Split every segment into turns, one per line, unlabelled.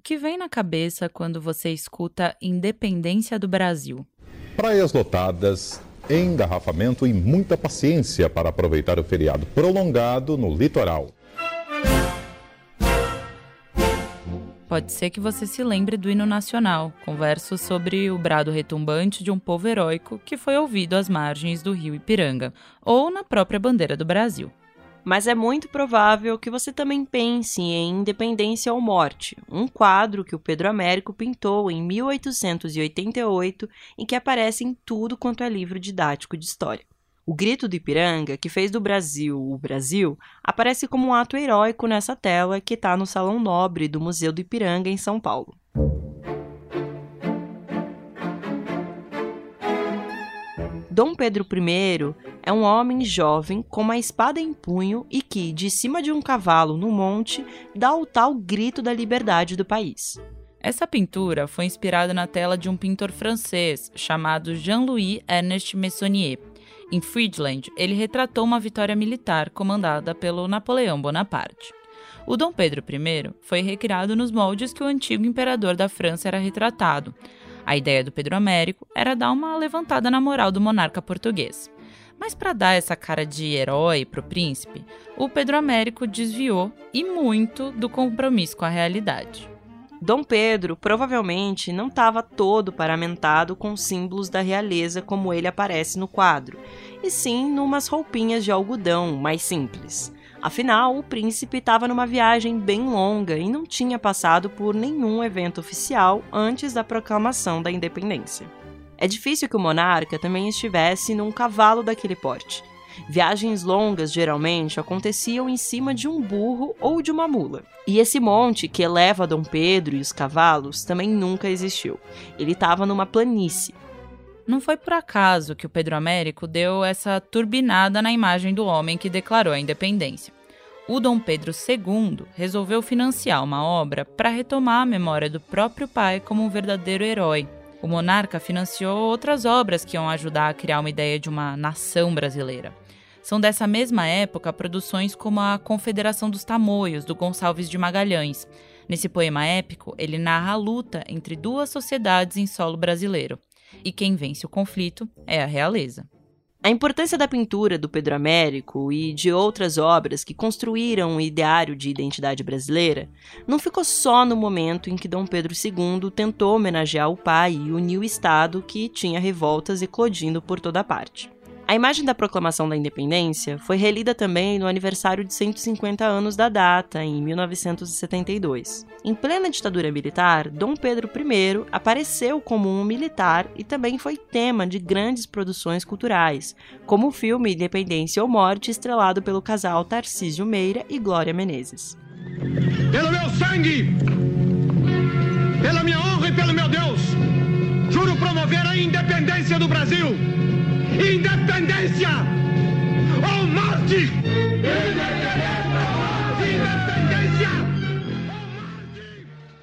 O que vem na cabeça quando você escuta Independência do Brasil?
Praias lotadas, engarrafamento e muita paciência para aproveitar o feriado prolongado no litoral.
Pode ser que você se lembre do hino nacional, converso sobre o brado retumbante de um povo heróico que foi ouvido às margens do rio Ipiranga, ou na própria bandeira do Brasil.
Mas é muito provável que você também pense em Independência ou Morte, um quadro que o Pedro Américo pintou em 1888 e que aparece em tudo quanto é livro didático de história. O grito do Ipiranga, que fez do Brasil o Brasil, aparece como um ato heróico nessa tela que está no Salão Nobre do Museu do Ipiranga, em São Paulo. Dom Pedro I é um homem jovem com uma espada em punho e que, de cima de um cavalo no monte, dá o tal grito da liberdade do país.
Essa pintura foi inspirada na tela de um pintor francês chamado Jean-Louis Ernest Meissonier, em Friedland, ele retratou uma vitória militar comandada pelo Napoleão Bonaparte. O Dom Pedro I foi recriado nos moldes que o antigo imperador da França era retratado. A ideia do Pedro Américo era dar uma levantada na moral do monarca português. Mas para dar essa cara de herói para o príncipe, o Pedro Américo desviou e muito do compromisso com a realidade.
Dom Pedro provavelmente não estava todo paramentado com símbolos da realeza como ele aparece no quadro, e sim numas roupinhas de algodão mais simples. Afinal, o príncipe estava numa viagem bem longa e não tinha passado por nenhum evento oficial antes da proclamação da independência. É difícil que o monarca também estivesse num cavalo daquele porte. Viagens longas geralmente aconteciam em cima de um burro ou de uma mula. E esse monte que eleva Dom Pedro e os cavalos também nunca existiu. Ele estava numa planície.
Não foi por acaso que o Pedro Américo deu essa turbinada na imagem do homem que declarou a independência. O Dom Pedro II resolveu financiar uma obra para retomar a memória do próprio pai como um verdadeiro herói. O monarca financiou outras obras que iam ajudar a criar uma ideia de uma nação brasileira. São dessa mesma época produções como a Confederação dos Tamoios, do Gonçalves de Magalhães. Nesse poema épico, ele narra a luta entre duas sociedades em solo brasileiro. E quem vence o conflito é a realeza.
A importância da pintura do Pedro Américo e de outras obras que construíram um ideário de identidade brasileira não ficou só no momento em que Dom Pedro II tentou homenagear o pai e unir o Estado que tinha revoltas eclodindo por toda parte. A imagem da proclamação da independência foi relida também no aniversário de 150 anos da data, em 1972. Em plena ditadura militar, Dom Pedro I apareceu como um militar e também foi tema de grandes produções culturais, como o filme Independência ou Morte, estrelado pelo casal Tarcísio Meira e Glória Menezes.
Pelo meu sangue, pela minha honra e pelo meu Deus, juro promover a independência do Brasil Independência ou morte! Independência!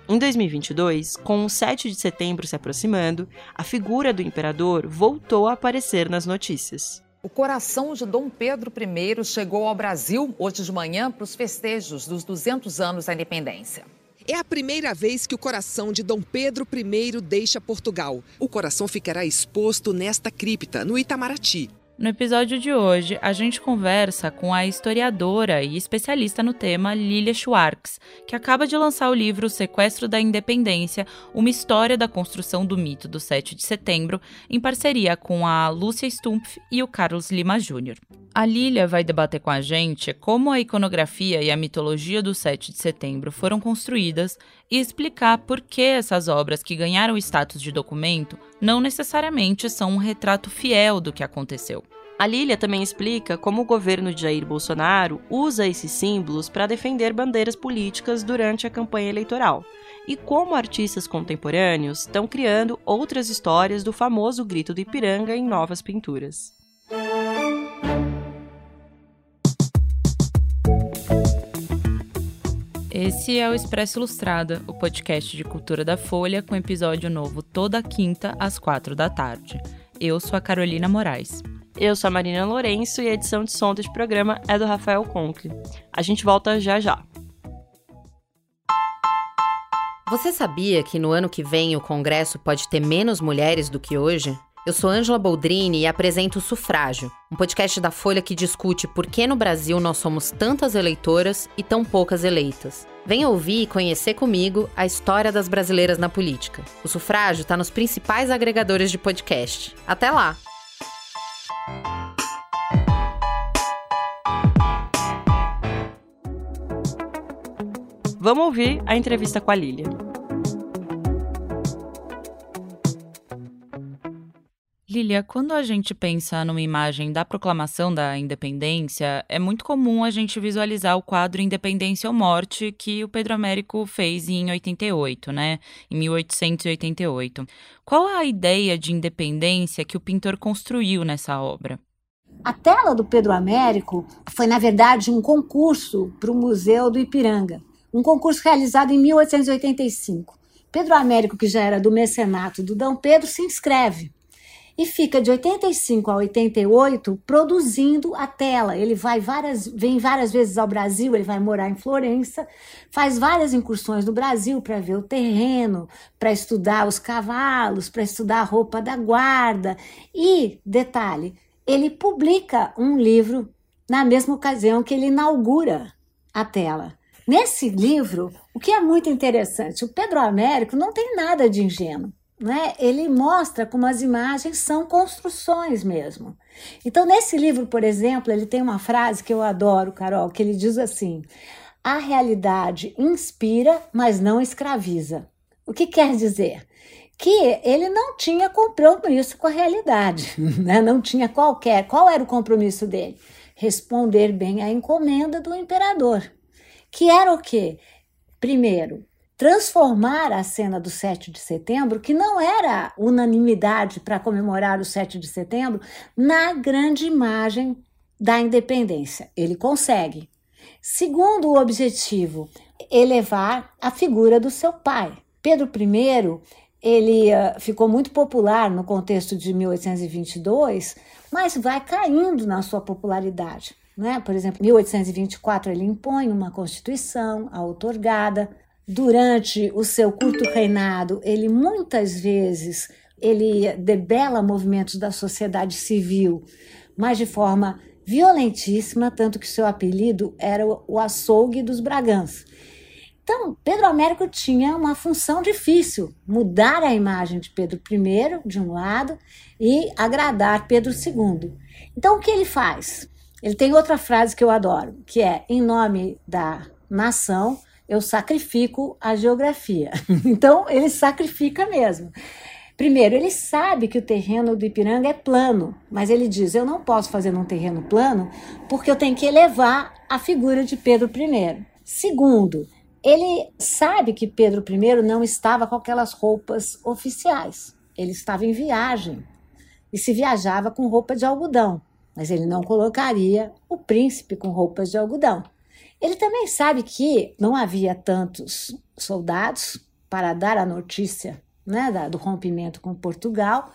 Em 2022, com o 7 de setembro se aproximando, a figura do imperador voltou a aparecer nas notícias.
O coração de Dom Pedro I chegou ao Brasil hoje de manhã para os festejos dos 200 anos da independência.
É a primeira vez que o coração de Dom Pedro I deixa Portugal. O coração ficará exposto nesta cripta, no Itamaraty.
No episódio de hoje, a gente conversa com a historiadora e especialista no tema Lilia Schwartz, que acaba de lançar o livro Sequestro da Independência, uma história da construção do mito do 7 de setembro, em parceria com a Lúcia Stumpf e o Carlos Lima Júnior. A Lilia vai debater com a gente como a iconografia e a mitologia do 7 de setembro foram construídas e explicar por que essas obras que ganharam status de documento não necessariamente são um retrato fiel do que aconteceu.
A Lilia também explica como o governo de Jair Bolsonaro usa esses símbolos para defender bandeiras políticas durante a campanha eleitoral e como artistas contemporâneos estão criando outras histórias do famoso grito do Ipiranga em novas pinturas.
Esse é o Expresso Ilustrada, o podcast de cultura da Folha, com episódio novo toda quinta às quatro da tarde. Eu sou a Carolina Moraes.
Eu sou a Marina Lourenço e a edição de som deste programa é do Rafael Conkle. A gente volta já já.
Você sabia que no ano que vem o Congresso pode ter menos mulheres do que hoje? Eu sou Ângela Boldrini e apresento o Sufrágio, um podcast da Folha que discute por que no Brasil nós somos tantas eleitoras e tão poucas eleitas. Venha ouvir e conhecer comigo a história das brasileiras na política. O Sufrágio está nos principais agregadores de podcast. Até lá!
Vamos ouvir a entrevista com a Lília.
Lilia, quando a gente pensa numa imagem da proclamação da independência, é muito comum a gente visualizar o quadro Independência ou Morte que o Pedro Américo fez em 88, né? Em 1888. Qual a ideia de independência que o pintor construiu nessa obra?
A tela do Pedro Américo foi, na verdade, um concurso para o Museu do Ipiranga um concurso realizado em 1885. Pedro Américo, que já era do mecenato do Dom Pedro, se inscreve e fica de 85 a 88 produzindo a tela. Ele vai várias, vem várias vezes ao Brasil, ele vai morar em Florença, faz várias incursões no Brasil para ver o terreno, para estudar os cavalos, para estudar a roupa da guarda. E, detalhe, ele publica um livro na mesma ocasião que ele inaugura a tela. Nesse livro, o que é muito interessante, o Pedro Américo não tem nada de ingênuo. Né? Ele mostra como as imagens são construções mesmo. Então, nesse livro, por exemplo, ele tem uma frase que eu adoro, Carol, que ele diz assim: a realidade inspira, mas não escraviza. O que quer dizer? Que ele não tinha compromisso com a realidade, né? não tinha qualquer. Qual era o compromisso dele? Responder bem à encomenda do imperador que era o quê? Primeiro, transformar a cena do 7 de setembro, que não era unanimidade para comemorar o 7 de setembro, na grande imagem da independência. Ele consegue. Segundo o objetivo, elevar a figura do seu pai. Pedro I, ele uh, ficou muito popular no contexto de 1822, mas vai caindo na sua popularidade. Né? Por exemplo, em 1824 ele impõe uma constituição outorgada. Durante o seu curto reinado, ele muitas vezes ele debela movimentos da sociedade civil, mas de forma violentíssima, tanto que seu apelido era o açougue dos Braganças. Então, Pedro Américo tinha uma função difícil, mudar a imagem de Pedro I, de um lado, e agradar Pedro II. Então, o que ele faz? Ele tem outra frase que eu adoro, que é: em nome da nação, eu sacrifico a geografia. então, ele sacrifica mesmo. Primeiro, ele sabe que o terreno do Ipiranga é plano, mas ele diz: eu não posso fazer num terreno plano porque eu tenho que elevar a figura de Pedro I. Segundo, ele sabe que Pedro I não estava com aquelas roupas oficiais. Ele estava em viagem e se viajava com roupa de algodão mas ele não colocaria o príncipe com roupas de algodão. Ele também sabe que não havia tantos soldados para dar a notícia né, do rompimento com Portugal,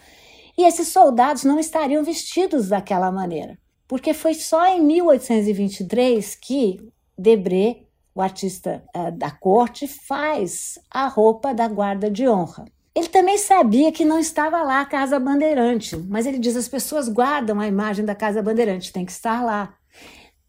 e esses soldados não estariam vestidos daquela maneira, porque foi só em 1823 que Debré, o artista uh, da corte, faz a roupa da guarda de honra. Ele também sabia que não estava lá a Casa Bandeirante, mas ele diz: as pessoas guardam a imagem da Casa Bandeirante, tem que estar lá.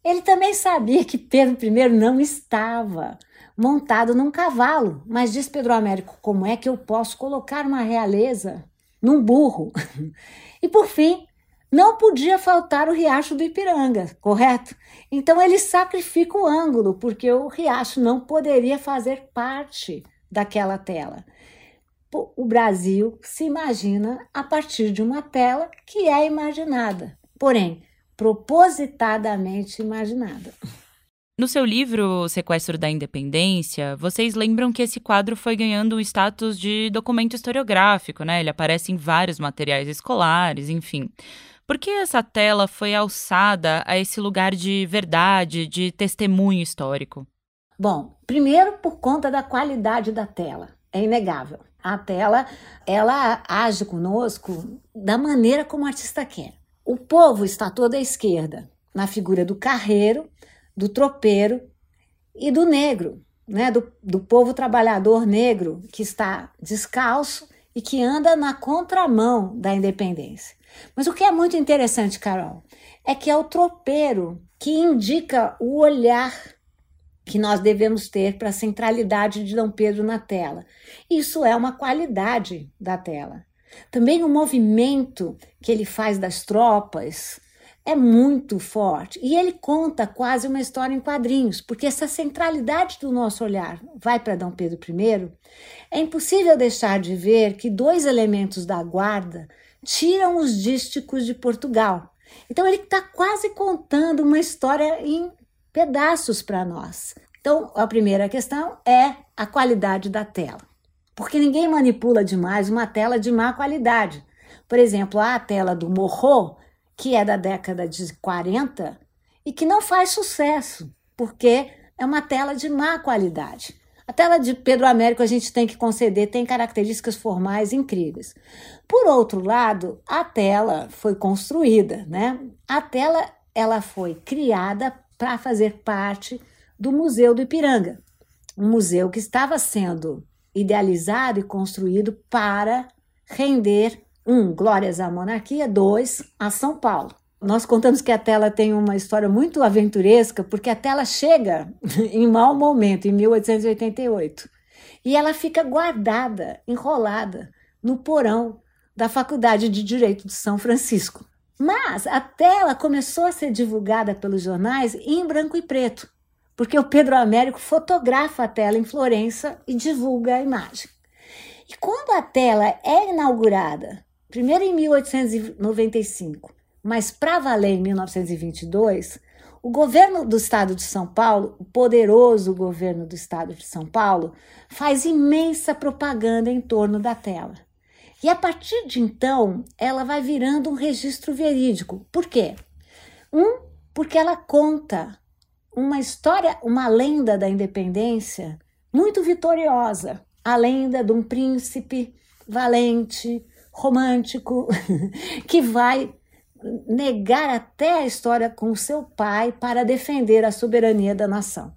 Ele também sabia que Pedro I não estava montado num cavalo, mas diz Pedro Américo: como é que eu posso colocar uma realeza num burro? e por fim, não podia faltar o riacho do Ipiranga, correto? Então ele sacrifica o ângulo, porque o riacho não poderia fazer parte daquela tela o Brasil se imagina a partir de uma tela que é imaginada, porém propositadamente imaginada.
No seu livro Sequestro da Independência, vocês lembram que esse quadro foi ganhando o status de documento historiográfico, né? Ele aparece em vários materiais escolares, enfim. Por que essa tela foi alçada a esse lugar de verdade, de testemunho histórico?
Bom, primeiro por conta da qualidade da tela, é inegável a tela, ela age conosco da maneira como o artista quer. O povo está todo à esquerda, na figura do carreiro, do tropeiro e do negro. né, do, do povo trabalhador negro que está descalço e que anda na contramão da independência. Mas o que é muito interessante, Carol, é que é o tropeiro que indica o olhar que nós devemos ter para a centralidade de Dom Pedro na tela. Isso é uma qualidade da tela. Também o movimento que ele faz das tropas é muito forte e ele conta quase uma história em quadrinhos, porque essa centralidade do nosso olhar vai para Dom Pedro I. É impossível deixar de ver que dois elementos da guarda tiram os dísticos de Portugal. Então ele está quase contando uma história em pedaços para nós. Então a primeira questão é a qualidade da tela, porque ninguém manipula demais uma tela de má qualidade. Por exemplo, a tela do Morro, que é da década de 40 e que não faz sucesso, porque é uma tela de má qualidade. A tela de Pedro Américo a gente tem que conceder, tem características formais incríveis. Por outro lado, a tela foi construída, né? A tela ela foi criada para fazer parte do Museu do Ipiranga, um museu que estava sendo idealizado e construído para render um, glórias à monarquia, dois, a São Paulo. Nós contamos que a tela tem uma história muito aventuresca, porque a tela chega em mau momento, em 1888, e ela fica guardada, enrolada, no porão da Faculdade de Direito de São Francisco. Mas a tela começou a ser divulgada pelos jornais em branco e preto, porque o Pedro Américo fotografa a tela em Florença e divulga a imagem. E quando a tela é inaugurada, primeiro em 1895, mas para valer em 1922, o governo do estado de São Paulo, o poderoso governo do estado de São Paulo, faz imensa propaganda em torno da tela. E a partir de então, ela vai virando um registro verídico. Por quê? Um, porque ela conta uma história, uma lenda da independência muito vitoriosa. A lenda de um príncipe valente, romântico, que vai negar até a história com seu pai para defender a soberania da nação.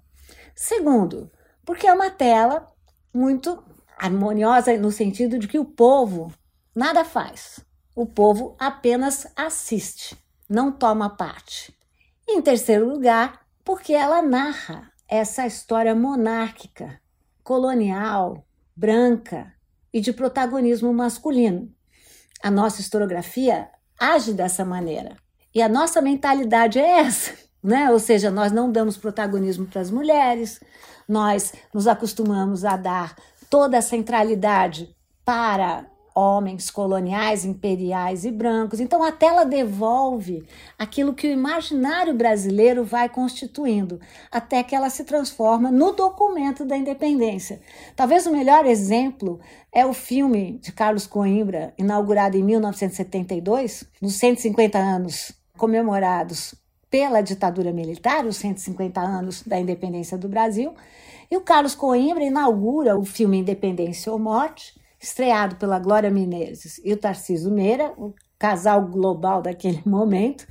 Segundo, porque é uma tela muito harmoniosa no sentido de que o povo nada faz. O povo apenas assiste, não toma parte. Em terceiro lugar, porque ela narra essa história monárquica, colonial, branca e de protagonismo masculino. A nossa historiografia age dessa maneira. E a nossa mentalidade é essa, né? Ou seja, nós não damos protagonismo para as mulheres, nós nos acostumamos a dar toda a centralidade para homens coloniais, imperiais e brancos. Então a tela devolve aquilo que o imaginário brasileiro vai constituindo, até que ela se transforma no documento da independência. Talvez o melhor exemplo é o filme de Carlos Coimbra, inaugurado em 1972, nos 150 anos comemorados pela ditadura militar, os 150 anos da independência do Brasil. E o Carlos Coimbra inaugura o filme Independência ou Morte, estreado pela Glória Menezes e o Tarciso Meira, o casal global daquele momento.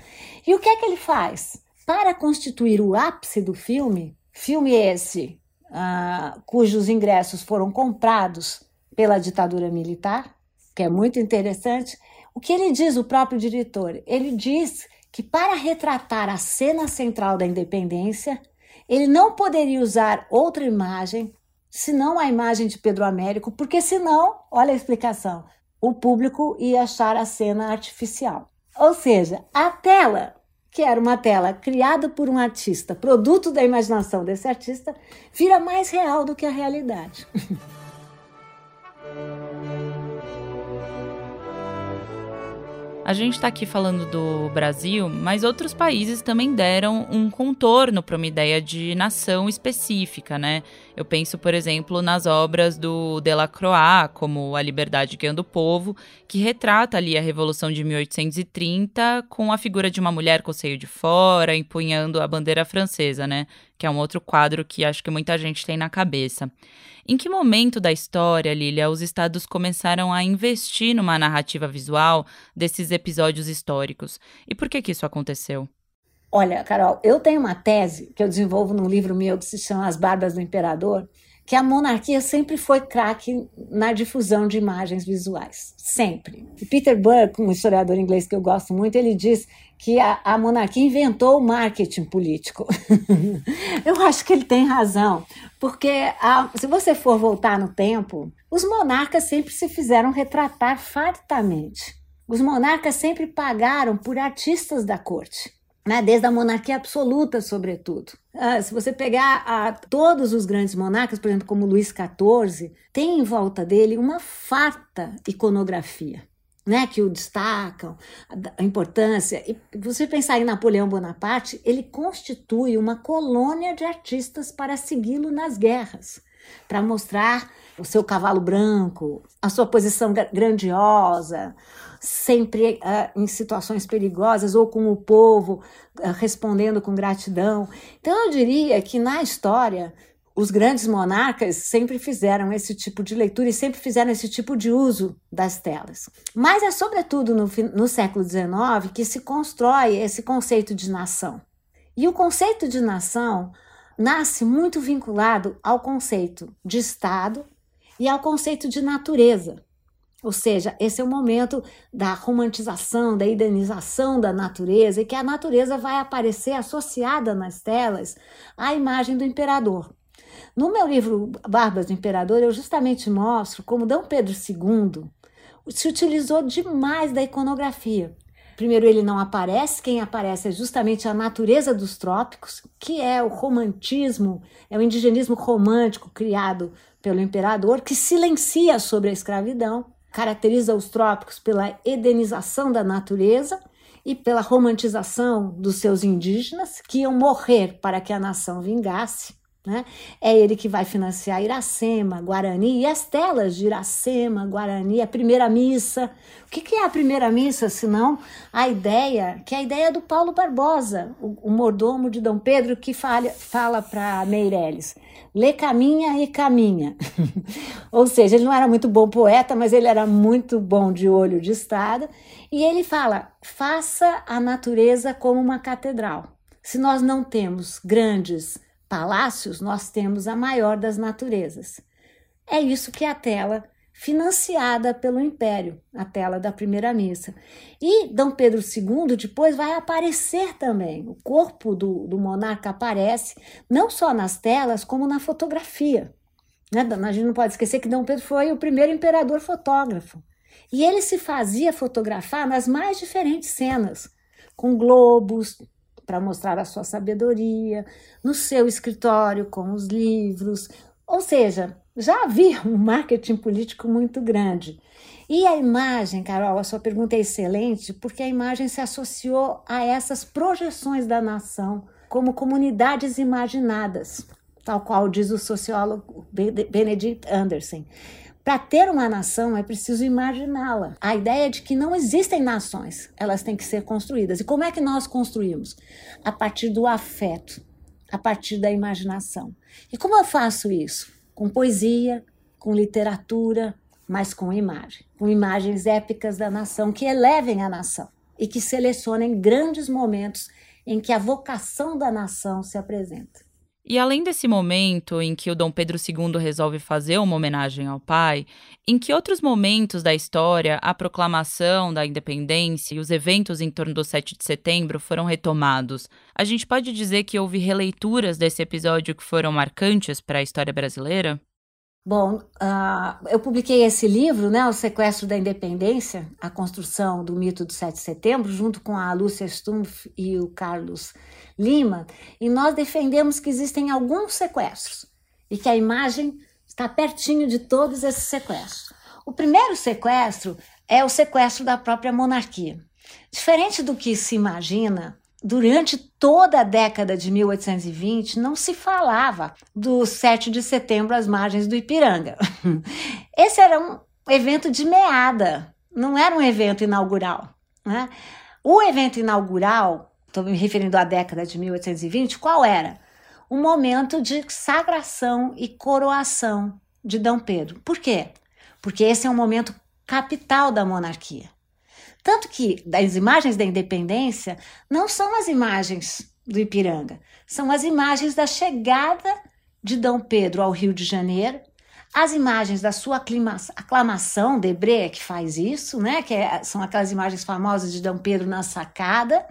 E o que é que ele faz? Para constituir o ápice do filme, filme esse uh, cujos ingressos foram comprados pela ditadura militar, que é muito interessante, o que ele diz, o próprio diretor? Ele diz que para retratar a cena central da independência, ele não poderia usar outra imagem senão a imagem de Pedro Américo, porque senão, olha a explicação, o público ia achar a cena artificial. Ou seja, a tela, que era uma tela criada por um artista, produto da imaginação desse artista, vira mais real do que a realidade.
A gente está aqui falando do Brasil, mas outros países também deram um contorno para uma ideia de nação específica, né? Eu penso, por exemplo, nas obras do Delacroix, como A Liberdade Guiando o Povo, que retrata ali a Revolução de 1830 com a figura de uma mulher com o seio de fora, empunhando a bandeira francesa, né? Que é um outro quadro que acho que muita gente tem na cabeça. Em que momento da história, Lilia, os estados começaram a investir numa narrativa visual desses episódios históricos? E por que, que isso aconteceu?
Olha, Carol, eu tenho uma tese que eu desenvolvo num livro meu que se chama As Barbas do Imperador, que a monarquia sempre foi craque na difusão de imagens visuais. Sempre. E Peter Burke, um historiador inglês que eu gosto muito, ele diz que a, a monarquia inventou o marketing político. eu acho que ele tem razão, porque a, se você for voltar no tempo, os monarcas sempre se fizeram retratar fartamente. Os monarcas sempre pagaram por artistas da corte né, desde a monarquia absoluta, sobretudo. Ah, se você pegar a, todos os grandes monarcas, por exemplo, como Luís XIV, tem em volta dele uma farta iconografia. Né, que o destacam, a, importância. E você pensar em Napoleão Bonaparte, ele constitui uma colônia de artistas para segui-lo nas guerras, para mostrar o seu cavalo branco, a sua posição grandiosa, sempre uh, em situações perigosas ou com o povo uh, respondendo com gratidão. Então eu diria que na história os grandes monarcas sempre fizeram esse tipo de leitura e sempre fizeram esse tipo de uso das telas. Mas é sobretudo no, no século XIX que se constrói esse conceito de nação. E o conceito de nação nasce muito vinculado ao conceito de Estado e ao conceito de natureza. Ou seja, esse é o momento da romantização, da idenização da natureza, e que a natureza vai aparecer associada nas telas à imagem do imperador. No meu livro Barbas do Imperador, eu justamente mostro como D. Pedro II se utilizou demais da iconografia. Primeiro, ele não aparece, quem aparece é justamente a natureza dos trópicos, que é o romantismo, é o indigenismo romântico criado pelo imperador, que silencia sobre a escravidão caracteriza os trópicos pela edenização da natureza e pela romantização dos seus indígenas, que iam morrer para que a nação vingasse. Né? É ele que vai financiar Iracema, Guarani e as telas de Iracema, Guarani, a primeira missa. O que, que é a primeira missa, senão a ideia, que é a ideia do Paulo Barbosa, o, o mordomo de Dom Pedro, que fala, fala para Meirelles: lê caminha e caminha. Ou seja, ele não era muito bom poeta, mas ele era muito bom de olho de estado. E ele fala: faça a natureza como uma catedral. Se nós não temos grandes palácios, nós temos a maior das naturezas. É isso que é a tela financiada pelo Império, a tela da primeira missa. E Dom Pedro II depois vai aparecer também. O corpo do, do monarca aparece não só nas telas, como na fotografia. Né? A gente não pode esquecer que Dom Pedro foi o primeiro imperador fotógrafo. E ele se fazia fotografar nas mais diferentes cenas, com globos, para mostrar a sua sabedoria, no seu escritório com os livros. Ou seja, já havia um marketing político muito grande. E a imagem, Carol, a sua pergunta é excelente, porque a imagem se associou a essas projeções da nação como comunidades imaginadas, tal qual diz o sociólogo Benedict Anderson. Para ter uma nação é preciso imaginá-la. A ideia de que não existem nações, elas têm que ser construídas. E como é que nós construímos? A partir do afeto, a partir da imaginação. E como eu faço isso? Com poesia, com literatura, mas com imagem. Com imagens épicas da nação que elevem a nação e que selecionem grandes momentos em que a vocação da nação se apresenta.
E além desse momento em que o Dom Pedro II resolve fazer uma homenagem ao pai, em que outros momentos da história a proclamação da independência e os eventos em torno do 7 de setembro foram retomados? A gente pode dizer que houve releituras desse episódio que foram marcantes para a história brasileira?
Bom, uh, eu publiquei esse livro, né, O Sequestro da Independência, a construção do mito do 7 de setembro, junto com a Lúcia Stumpf e o Carlos Lima, e nós defendemos que existem alguns sequestros e que a imagem está pertinho de todos esses sequestros. O primeiro sequestro é o sequestro da própria monarquia. Diferente do que se imagina, Durante toda a década de 1820, não se falava do 7 de setembro às margens do Ipiranga. Esse era um evento de meada, não era um evento inaugural. Né? O evento inaugural, estou me referindo à década de 1820, qual era? Um momento de sagração e coroação de Dom Pedro. Por quê? Porque esse é um momento capital da monarquia. Tanto que as imagens da independência não são as imagens do Ipiranga, são as imagens da chegada de Dom Pedro ao Rio de Janeiro, as imagens da sua aclamação, Debré que faz isso, né? Que é, são aquelas imagens famosas de Dom Pedro na sacada,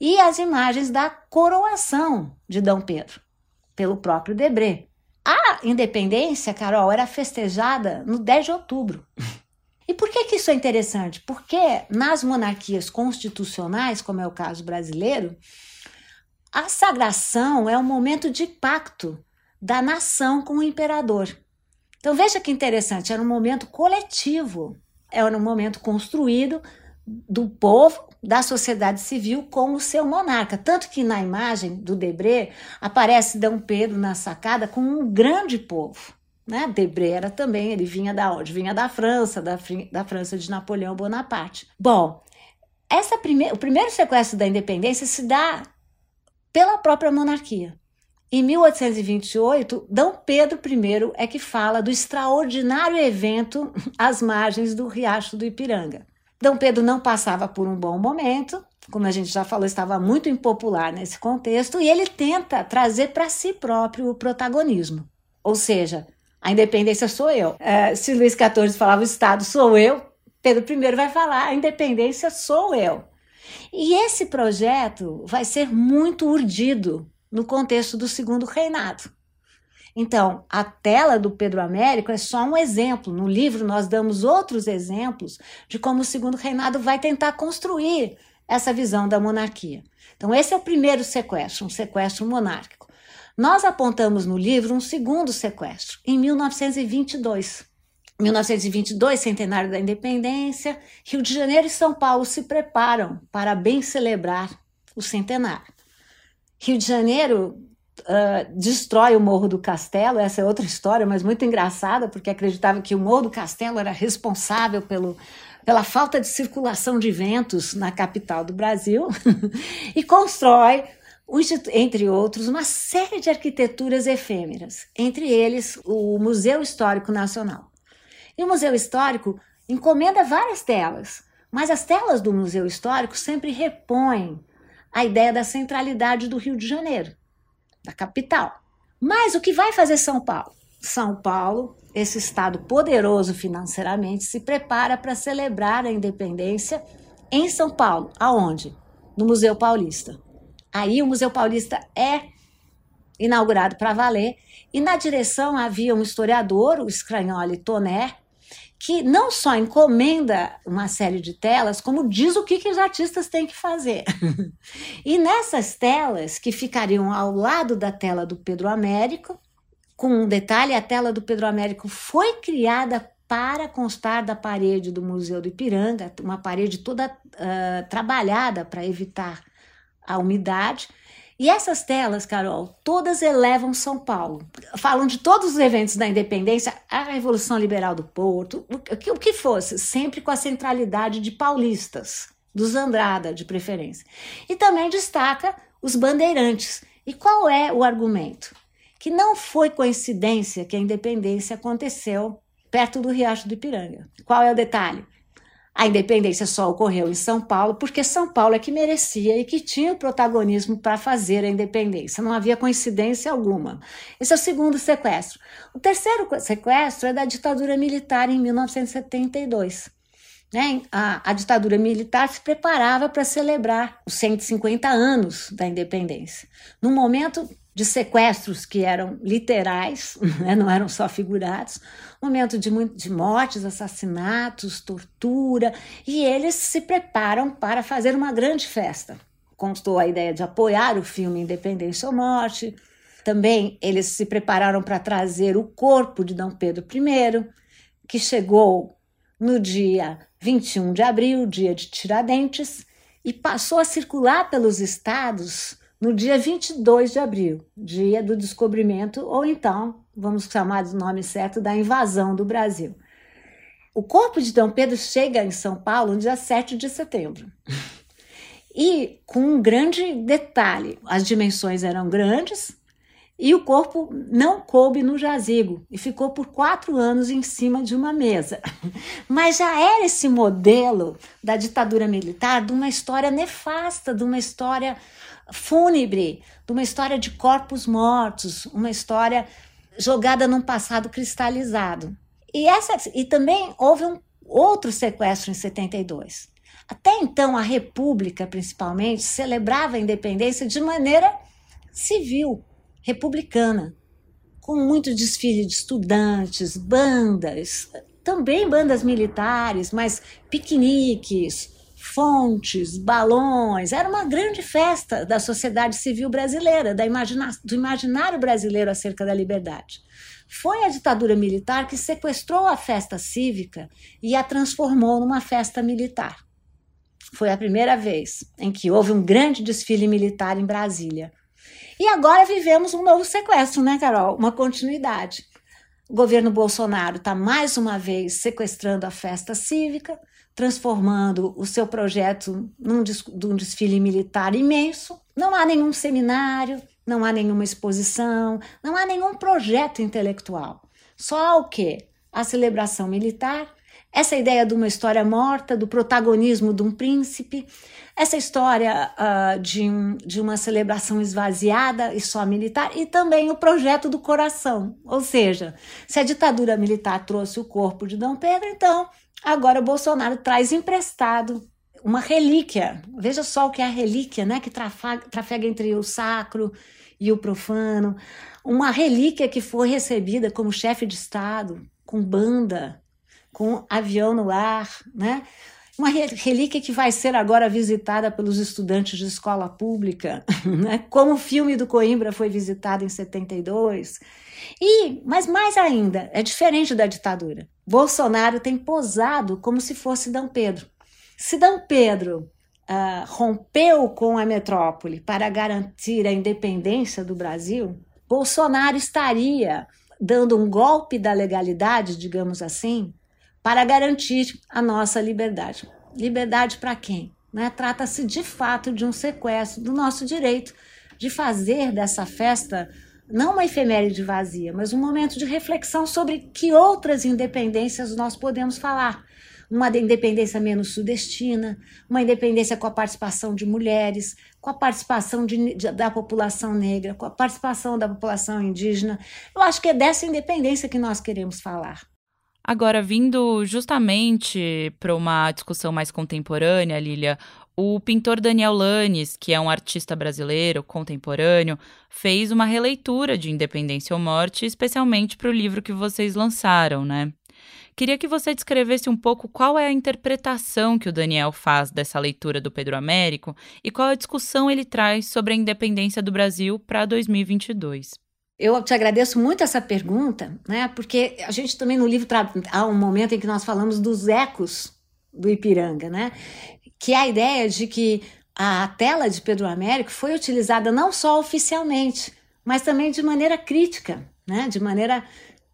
e as imagens da coroação de Dom Pedro pelo próprio Debré. A independência, Carol, era festejada no 10 de outubro. E por que, que isso é interessante? Porque nas monarquias constitucionais, como é o caso brasileiro, a sagração é um momento de pacto da nação com o imperador. Então veja que interessante, era um momento coletivo, era um momento construído do povo, da sociedade civil com o seu monarca. Tanto que na imagem do Debré aparece Dom Pedro na sacada com um grande povo. Né? Debré era também, ele vinha da onde? Vinha da França, da, da França de Napoleão Bonaparte. Bom, essa prime o primeiro sequestro da independência se dá pela própria monarquia. Em 1828, Dom Pedro I é que fala do extraordinário evento às margens do Riacho do Ipiranga. Dom Pedro não passava por um bom momento, como a gente já falou, estava muito impopular nesse contexto, e ele tenta trazer para si próprio o protagonismo. Ou seja, a independência sou eu. É, se Luís XIV falava o Estado sou eu, Pedro I vai falar a independência sou eu. E esse projeto vai ser muito urdido no contexto do segundo reinado. Então, a tela do Pedro Américo é só um exemplo. No livro, nós damos outros exemplos de como o segundo reinado vai tentar construir essa visão da monarquia. Então, esse é o primeiro sequestro, um sequestro monárquico. Nós apontamos no livro um segundo sequestro, em 1922. 1922, centenário da independência, Rio de Janeiro e São Paulo se preparam para bem celebrar o centenário. Rio de Janeiro uh, destrói o Morro do Castelo, essa é outra história, mas muito engraçada, porque acreditava que o Morro do Castelo era responsável pelo, pela falta de circulação de ventos na capital do Brasil, e constrói, entre outros, uma série de arquiteturas efêmeras, entre eles o Museu Histórico Nacional. E o Museu Histórico encomenda várias telas, mas as telas do Museu Histórico sempre repõem a ideia da centralidade do Rio de Janeiro da capital. Mas o que vai fazer São Paulo? São Paulo, esse estado poderoso financeiramente, se prepara para celebrar a independência em São Paulo. Aonde? No Museu Paulista. Aí o Museu Paulista é inaugurado para valer e na direção havia um historiador, o Scragnoli Toner, que não só encomenda uma série de telas, como diz o que, que os artistas têm que fazer. e nessas telas, que ficariam ao lado da tela do Pedro Américo, com um detalhe: a tela do Pedro Américo foi criada para constar da parede do Museu do Ipiranga, uma parede toda uh, trabalhada para evitar a umidade. E essas telas, Carol, todas elevam São Paulo. Falam de todos os eventos da independência, a Revolução Liberal do Porto, o que, o que fosse, sempre com a centralidade de paulistas, dos Andrada, de preferência. E também destaca os bandeirantes. E qual é o argumento? Que não foi coincidência que a independência aconteceu perto do Riacho do Ipiranga. Qual é o detalhe? A independência só ocorreu em São Paulo porque São Paulo é que merecia e que tinha o protagonismo para fazer a independência. Não havia coincidência alguma. Esse é o segundo sequestro. O terceiro sequestro é da ditadura militar em 1972. Né? A, a ditadura militar se preparava para celebrar os 150 anos da independência. Num momento de sequestros que eram literais, né, não eram só figurados, momento de, de mortes, assassinatos, tortura, e eles se preparam para fazer uma grande festa. Constou a ideia de apoiar o filme Independência ou Morte. Também eles se prepararam para trazer o corpo de Dom Pedro I, que chegou no dia 21 de abril, dia de Tiradentes, e passou a circular pelos estados no dia 22 de abril, dia do descobrimento, ou então, vamos chamar de nome certo, da invasão do Brasil. O corpo de Dom Pedro chega em São Paulo no dia 7 de setembro. E com um grande detalhe: as dimensões eram grandes e o corpo não coube no jazigo e ficou por quatro anos em cima de uma mesa. Mas já era esse modelo da ditadura militar de uma história nefasta, de uma história fúnebre, de uma história de corpos mortos, uma história jogada num passado cristalizado. E, essa, e também houve um outro sequestro em 72. Até então, a República, principalmente, celebrava a independência de maneira civil republicana, com muito desfile de estudantes, bandas, também bandas militares, mas piqueniques, fontes, balões. Era uma grande festa da sociedade civil brasileira, da imagina do imaginário brasileiro acerca da liberdade. Foi a ditadura militar que sequestrou a festa cívica e a transformou numa festa militar. Foi a primeira vez em que houve um grande desfile militar em Brasília. E agora vivemos um novo sequestro, né, Carol? Uma continuidade. O governo Bolsonaro está mais uma vez sequestrando a festa cívica, transformando o seu projeto num, num desfile militar imenso. Não há nenhum seminário, não há nenhuma exposição, não há nenhum projeto intelectual. Só o quê? A celebração militar essa ideia de uma história morta, do protagonismo de um príncipe, essa história uh, de, um, de uma celebração esvaziada e só militar, e também o projeto do coração. Ou seja, se a ditadura militar trouxe o corpo de Dom Pedro, então agora Bolsonaro traz emprestado uma relíquia. Veja só o que é a relíquia, né? Que trafega, trafega entre o sacro e o profano. Uma relíquia que foi recebida como chefe de Estado, com banda, com avião no ar, né? Uma relíquia que vai ser agora visitada pelos estudantes de escola pública, né? como o filme do Coimbra foi visitado em 72. E, mas mais ainda, é diferente da ditadura. Bolsonaro tem posado como se fosse D. Pedro. Se D. Pedro uh, rompeu com a metrópole para garantir a independência do Brasil, Bolsonaro estaria dando um golpe da legalidade, digamos assim, para garantir a nossa liberdade. Liberdade para quem? Né? Trata-se de fato de um sequestro do nosso direito de fazer dessa festa não uma efeméride vazia, mas um momento de reflexão sobre que outras independências nós podemos falar. Uma independência menos sudestina, uma independência com a participação de mulheres, com a participação de, de, da população negra, com a participação da população indígena. Eu acho que é dessa independência que nós queremos falar.
Agora, vindo justamente para uma discussão mais contemporânea, Lilia, o pintor Daniel Lanes, que é um artista brasileiro contemporâneo, fez uma releitura de Independência ou Morte, especialmente para o livro que vocês lançaram, né? Queria que você descrevesse um pouco qual é a interpretação que o Daniel faz dessa leitura do Pedro Américo e qual a discussão ele traz sobre a independência do Brasil para 2022.
Eu te agradeço muito essa pergunta, né? Porque a gente também no livro há um momento em que nós falamos dos ecos do Ipiranga, né? Que é a ideia de que a tela de Pedro Américo foi utilizada não só oficialmente, mas também de maneira crítica, né? De maneira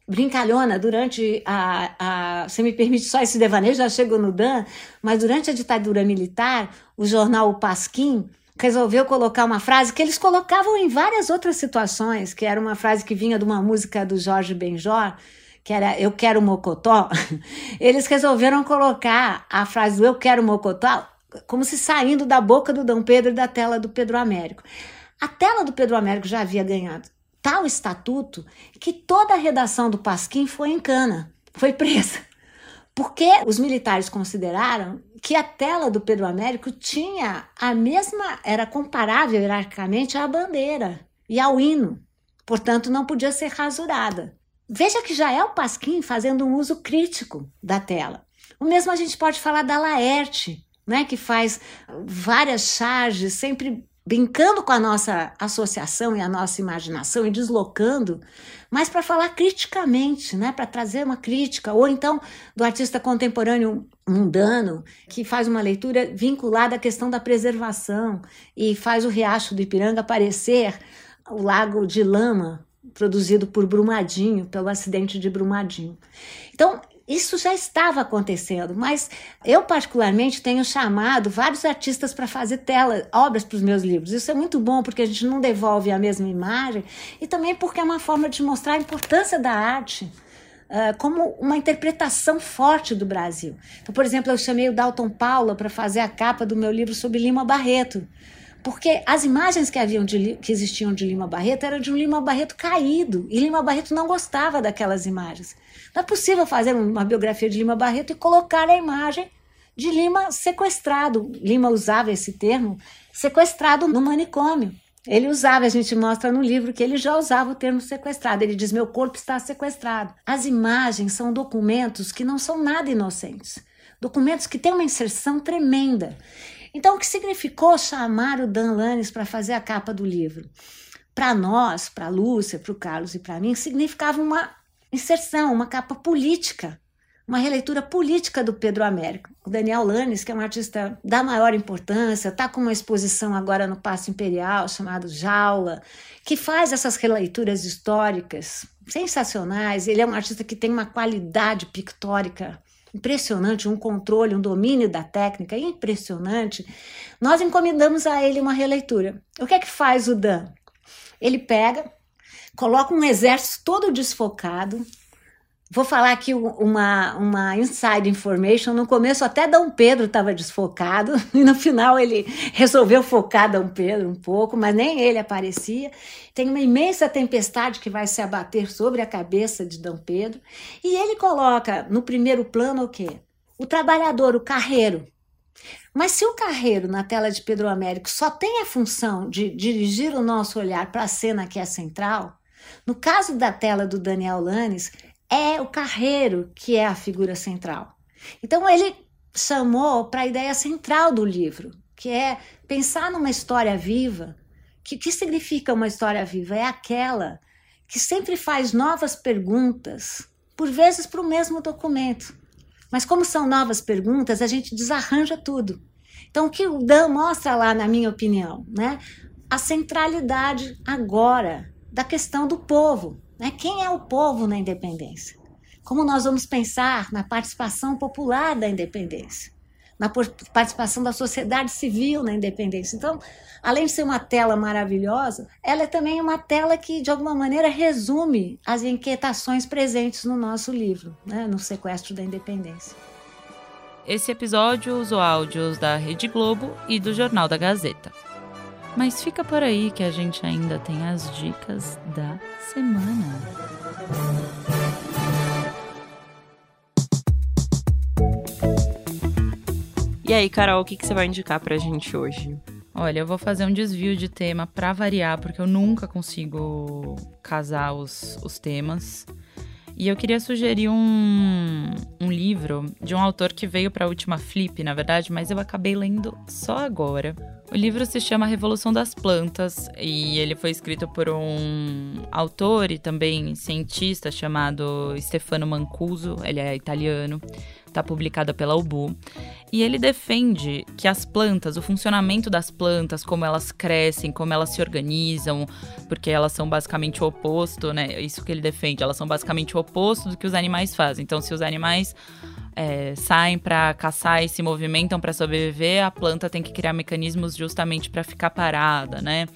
brincalhona durante a, a você me permite só esse devaneio, já chegou no Dan, mas durante a ditadura militar, o jornal O Pasquim resolveu colocar uma frase que eles colocavam em várias outras situações, que era uma frase que vinha de uma música do Jorge Benjor, que era Eu Quero Mocotó. Eles resolveram colocar a frase do Eu Quero Mocotó como se saindo da boca do Dom Pedro e da tela do Pedro Américo. A tela do Pedro Américo já havia ganhado tal estatuto que toda a redação do Pasquim foi em cana, foi presa. Porque os militares consideraram que a tela do Pedro Américo tinha a mesma, era comparável hierarquicamente à bandeira e ao hino, portanto não podia ser rasurada. Veja que já é o Pasquim fazendo um uso crítico da tela. O mesmo a gente pode falar da Laerte, né, que faz várias charges, sempre brincando com a nossa associação e a nossa imaginação e deslocando, mas para falar criticamente, né, para trazer uma crítica, ou então do artista contemporâneo mundano, que faz uma leitura vinculada à questão da preservação e faz o riacho do Ipiranga parecer o lago de lama produzido por Brumadinho, pelo acidente de Brumadinho. Então, isso já estava acontecendo, mas eu particularmente tenho chamado vários artistas para fazer tela, obras para os meus livros. Isso é muito bom porque a gente não devolve a mesma imagem e também porque é uma forma de mostrar a importância da arte como uma interpretação forte do Brasil. Então, por exemplo, eu chamei o Dalton Paula para fazer a capa do meu livro sobre Lima Barreto. Porque as imagens que, haviam de, que existiam de Lima Barreto eram de um Lima Barreto caído, e Lima Barreto não gostava daquelas imagens. Não é possível fazer uma biografia de Lima Barreto e colocar a imagem de Lima sequestrado. Lima usava esse termo, sequestrado no manicômio. Ele usava, a gente mostra no livro que ele já usava o termo sequestrado. Ele diz: Meu corpo está sequestrado. As imagens são documentos que não são nada inocentes, documentos que têm uma inserção tremenda. Então, o que significou chamar o Dan Lannis para fazer a capa do livro? Para nós, para a Lúcia, para o Carlos e para mim, significava uma inserção, uma capa política uma releitura política do Pedro Américo. O Daniel Lanes, que é um artista da maior importância, está com uma exposição agora no Paço Imperial chamado Jaula, que faz essas releituras históricas sensacionais. Ele é um artista que tem uma qualidade pictórica impressionante, um controle, um domínio da técnica impressionante. Nós encomendamos a ele uma releitura. O que é que faz o Dan? Ele pega, coloca um exército todo desfocado, Vou falar aqui uma, uma inside information. No começo, até Dom Pedro estava desfocado, e no final ele resolveu focar Dom Pedro um pouco, mas nem ele aparecia. Tem uma imensa tempestade que vai se abater sobre a cabeça de Dom Pedro, e ele coloca no primeiro plano o quê? O trabalhador, o carreiro. Mas se o carreiro na tela de Pedro Américo só tem a função de dirigir o nosso olhar para a cena que é central, no caso da tela do Daniel Lanes, é o carreiro que é a figura central. Então ele chamou para a ideia central do livro, que é pensar numa história viva. Que que significa uma história viva? É aquela que sempre faz novas perguntas, por vezes para o mesmo documento. Mas como são novas perguntas, a gente desarranja tudo. Então, o que o Dan mostra lá, na minha opinião, né? A centralidade agora da questão do povo. Né? Quem é o povo na independência? Como nós vamos pensar na participação popular da independência? Na participação da sociedade civil na independência. Então, além de ser uma tela maravilhosa, ela é também uma tela que, de alguma maneira, resume as inquietações presentes no nosso livro, né? no sequestro da independência.
Esse episódio usou áudios da Rede Globo e do Jornal da Gazeta. Mas fica por aí que a gente ainda tem as dicas da semana.
E aí, Carol, o que, que você vai indicar pra gente hoje?
Olha, eu vou fazer um desvio de tema para variar, porque eu nunca consigo casar os, os temas. E eu queria sugerir um, um livro de um autor que veio para a última Flip, na verdade, mas eu acabei lendo só agora. O livro se chama Revolução das Plantas e ele foi escrito por um autor e também cientista chamado Stefano Mancuso, ele é italiano está publicada pela UBU. E ele defende que as plantas, o funcionamento das plantas, como elas crescem, como elas se organizam, porque elas são basicamente o oposto, né? Isso que ele defende, elas são basicamente o oposto do que os animais fazem. Então, se os animais é, saem para caçar e se movimentam para sobreviver, a planta tem que criar mecanismos justamente para ficar parada, né?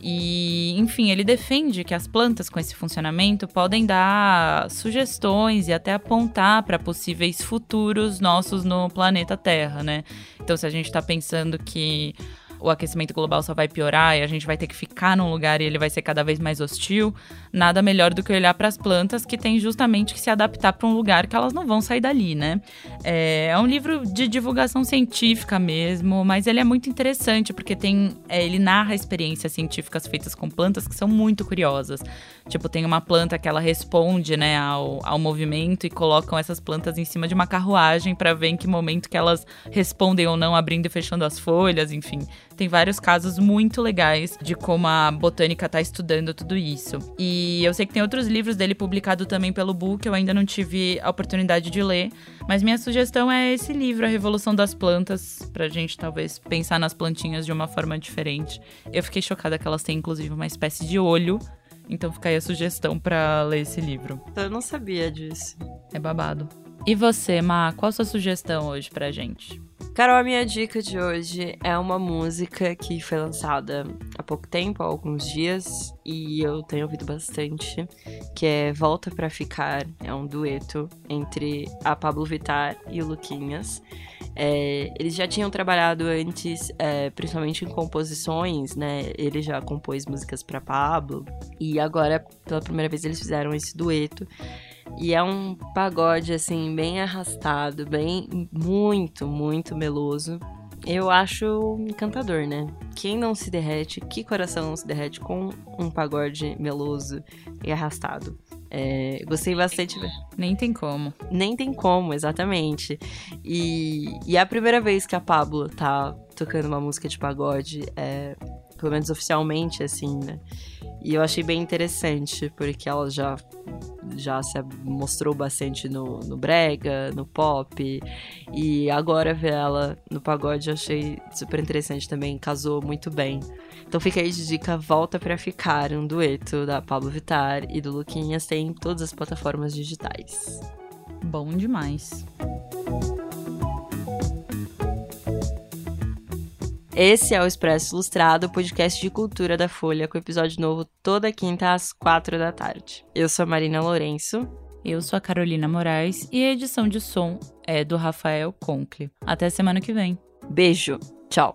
E, enfim, ele defende que as plantas com esse funcionamento podem dar sugestões e até apontar para possíveis futuros nossos no planeta Terra, né? Então, se a gente está pensando que o aquecimento global só vai piorar e a gente vai ter que ficar num lugar e ele vai ser cada vez mais hostil, nada melhor do que olhar para as plantas que têm justamente que se adaptar para um lugar que elas não vão sair dali, né? É, é, um livro de divulgação científica mesmo, mas ele é muito interessante porque tem, é, ele narra experiências científicas feitas com plantas que são muito curiosas. Tipo, tem uma planta que ela responde, né, ao, ao movimento e colocam essas plantas em cima de uma carruagem para ver em que momento que elas respondem ou não, abrindo e fechando as folhas, enfim. Tem vários casos muito legais de como a botânica está estudando tudo isso. E eu sei que tem outros livros dele publicado também pelo Book, eu ainda não tive a oportunidade de ler, mas minha sugestão é esse livro, A Revolução das Plantas, pra gente talvez pensar nas plantinhas de uma forma diferente. Eu fiquei chocada que elas têm inclusive uma espécie de olho então fica aí a sugestão para ler esse livro.
Eu não sabia disso.
É babado. E você, Ma, qual a sua sugestão hoje pra gente?
Carol, a minha dica de hoje é uma música que foi lançada há pouco tempo, há alguns dias, e eu tenho ouvido bastante, que é Volta Pra Ficar. É um dueto entre a Pablo Vittar e o Luquinhas. É, eles já tinham trabalhado antes, é, principalmente em composições, né? Ele já compôs músicas para Pablo, e agora, pela primeira vez, eles fizeram esse dueto. E é um pagode, assim, bem arrastado, bem. muito, muito meloso. Eu acho encantador, né? Quem não se derrete, que coração não se derrete com um pagode meloso e arrastado? É, gostei bastante.
Nem tem como.
Nem tem como, exatamente. E, e é a primeira vez que a Pablo tá tocando uma música de pagode, é, pelo menos oficialmente, assim, né? E eu achei bem interessante, porque ela já, já se mostrou bastante no, no brega, no pop, e agora ver ela no pagode eu achei super interessante também, casou muito bem. Então fica aí de dica, volta para ficar, um dueto da Pablo Vittar e do Luquinhas, tem em todas as plataformas digitais.
Bom demais.
Esse é o Expresso Ilustrado, podcast de cultura da Folha, com episódio novo toda quinta às quatro da tarde. Eu sou a Marina Lourenço.
Eu sou a Carolina Moraes e a edição de som é do Rafael Conkle. Até semana que vem.
Beijo. Tchau.